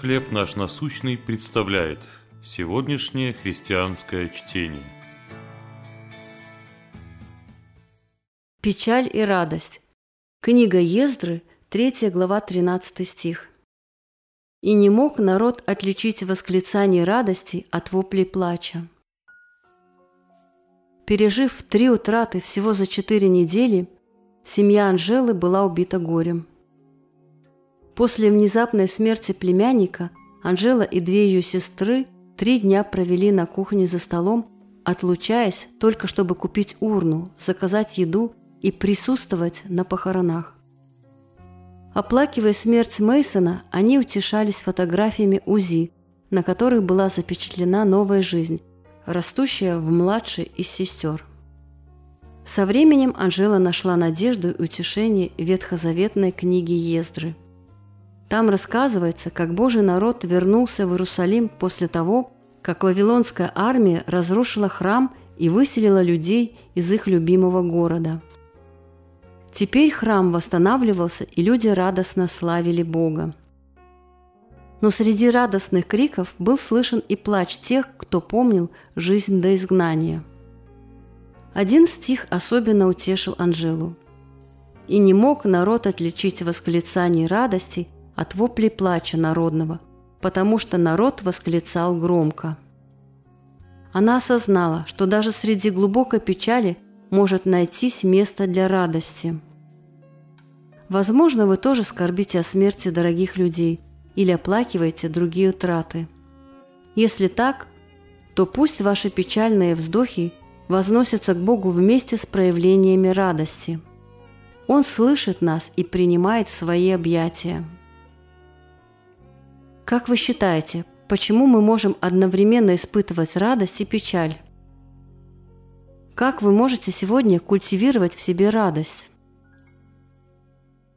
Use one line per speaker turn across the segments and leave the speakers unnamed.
«Хлеб наш насущный» представляет сегодняшнее христианское чтение.
Печаль и радость. Книга Ездры, 3 глава, 13 стих. «И не мог народ отличить восклицание радости от воплей плача». Пережив три утраты всего за четыре недели, семья Анжелы была убита горем. После внезапной смерти племянника Анжела и две ее сестры три дня провели на кухне за столом, отлучаясь только чтобы купить урну, заказать еду и присутствовать на похоронах. Оплакивая смерть Мейсона, они утешались фотографиями УЗИ, на которых была запечатлена новая жизнь, растущая в младшей из сестер. Со временем Анжела нашла надежду и утешение в ветхозаветной книге Ездры. Там рассказывается, как Божий народ вернулся в Иерусалим после того, как Вавилонская армия разрушила храм и выселила людей из их любимого города. Теперь храм восстанавливался, и люди радостно славили Бога. Но среди радостных криков был слышен и плач тех, кто помнил жизнь до изгнания. Один стих особенно утешил Анжелу. «И не мог народ отличить восклицаний радости от воплей плача народного, потому что народ восклицал громко». Она осознала, что даже среди глубокой печали может найтись место для радости. Возможно, вы тоже скорбите о смерти дорогих людей – или оплакиваете другие утраты. Если так, то пусть ваши печальные вздохи возносятся к Богу вместе с проявлениями радости. Он слышит нас и принимает свои объятия. Как вы считаете, почему мы можем одновременно испытывать радость и печаль? Как вы можете сегодня культивировать в себе радость?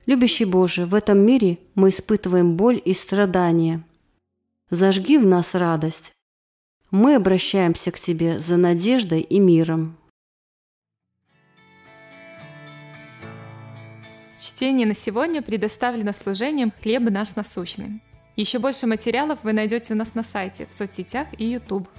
Любящий Боже, в этом мире мы испытываем боль и страдания. Зажги в нас радость. Мы обращаемся к Тебе за надеждой и миром.
Чтение на сегодня предоставлено служением «Хлеб наш насущный». Еще больше материалов вы найдете у нас на сайте, в соцсетях и YouTube.